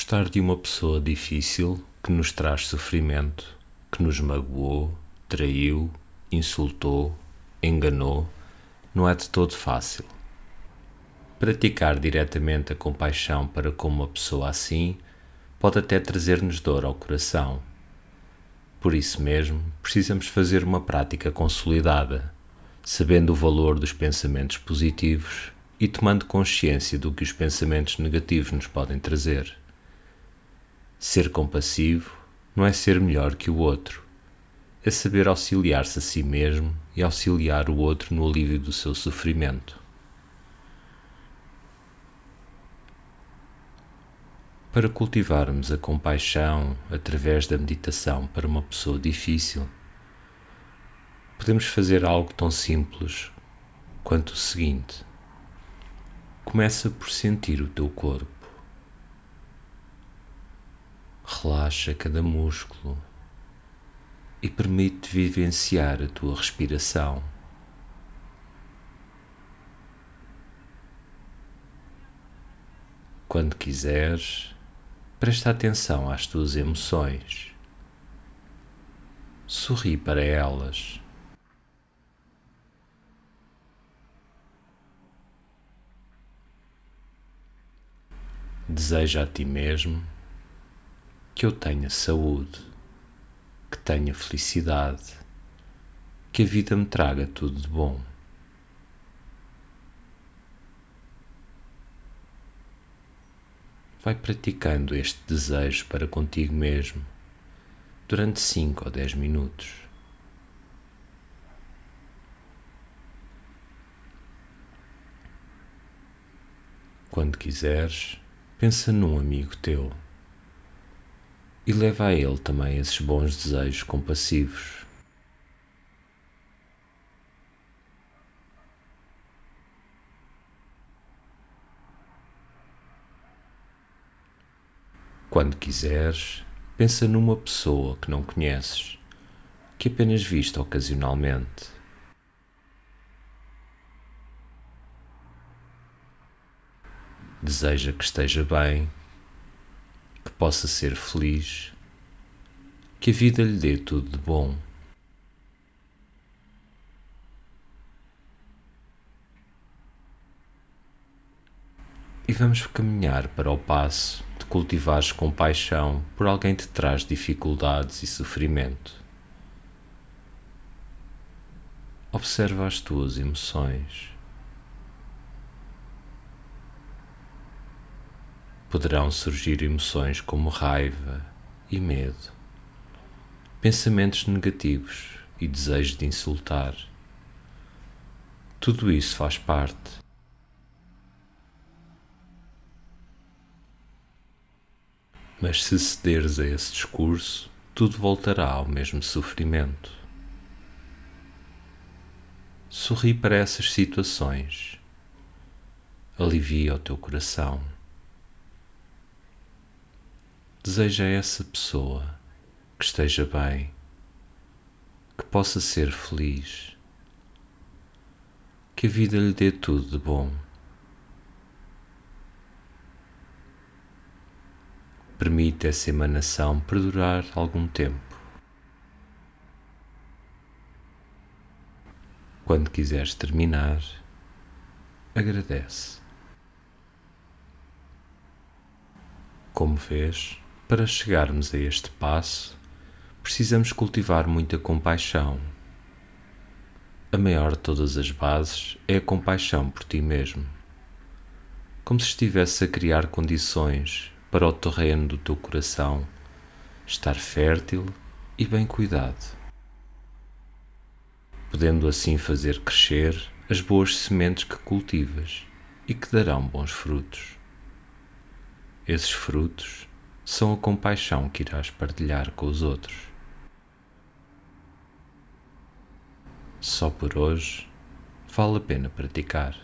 Gostar de uma pessoa difícil que nos traz sofrimento, que nos magoou, traiu, insultou, enganou, não é de todo fácil. Praticar diretamente a compaixão para com uma pessoa assim pode até trazer-nos dor ao coração. Por isso mesmo, precisamos fazer uma prática consolidada, sabendo o valor dos pensamentos positivos e tomando consciência do que os pensamentos negativos nos podem trazer. Ser compassivo não é ser melhor que o outro, é saber auxiliar-se a si mesmo e auxiliar o outro no alívio do seu sofrimento. Para cultivarmos a compaixão através da meditação para uma pessoa difícil, podemos fazer algo tão simples quanto o seguinte: começa por sentir o teu corpo. Relaxa cada músculo e permite vivenciar a tua respiração. Quando quiseres, presta atenção às tuas emoções. Sorri para elas. Deseja a ti mesmo que eu tenha saúde, que tenha felicidade, que a vida me traga tudo de bom. Vai praticando este desejo para contigo mesmo durante 5 ou 10 minutos. Quando quiseres, pensa num amigo teu e leva a ele também esses bons desejos compassivos. Quando quiseres, pensa numa pessoa que não conheces, que apenas viste ocasionalmente. Deseja que esteja bem que possa ser feliz, que a vida lhe dê tudo de bom. E vamos caminhar para o passo de cultivares compaixão por alguém que traz dificuldades e sofrimento. Observa as tuas emoções. Poderão surgir emoções como raiva e medo, pensamentos negativos e desejo de insultar. Tudo isso faz parte. Mas se cederes a esse discurso, tudo voltará ao mesmo sofrimento. Sorri para essas situações. Alivia o teu coração. Deseja a essa pessoa que esteja bem, que possa ser feliz, que a vida lhe dê tudo de bom. Permite essa emanação perdurar algum tempo. Quando quiseres terminar, agradece. Como vês, para chegarmos a este passo, precisamos cultivar muita compaixão. A maior de todas as bases é a compaixão por ti mesmo. Como se estivesse a criar condições para o terreno do teu coração estar fértil e bem cuidado, podendo assim fazer crescer as boas sementes que cultivas e que darão bons frutos. Esses frutos são a compaixão que irás partilhar com os outros. Só por hoje vale a pena praticar.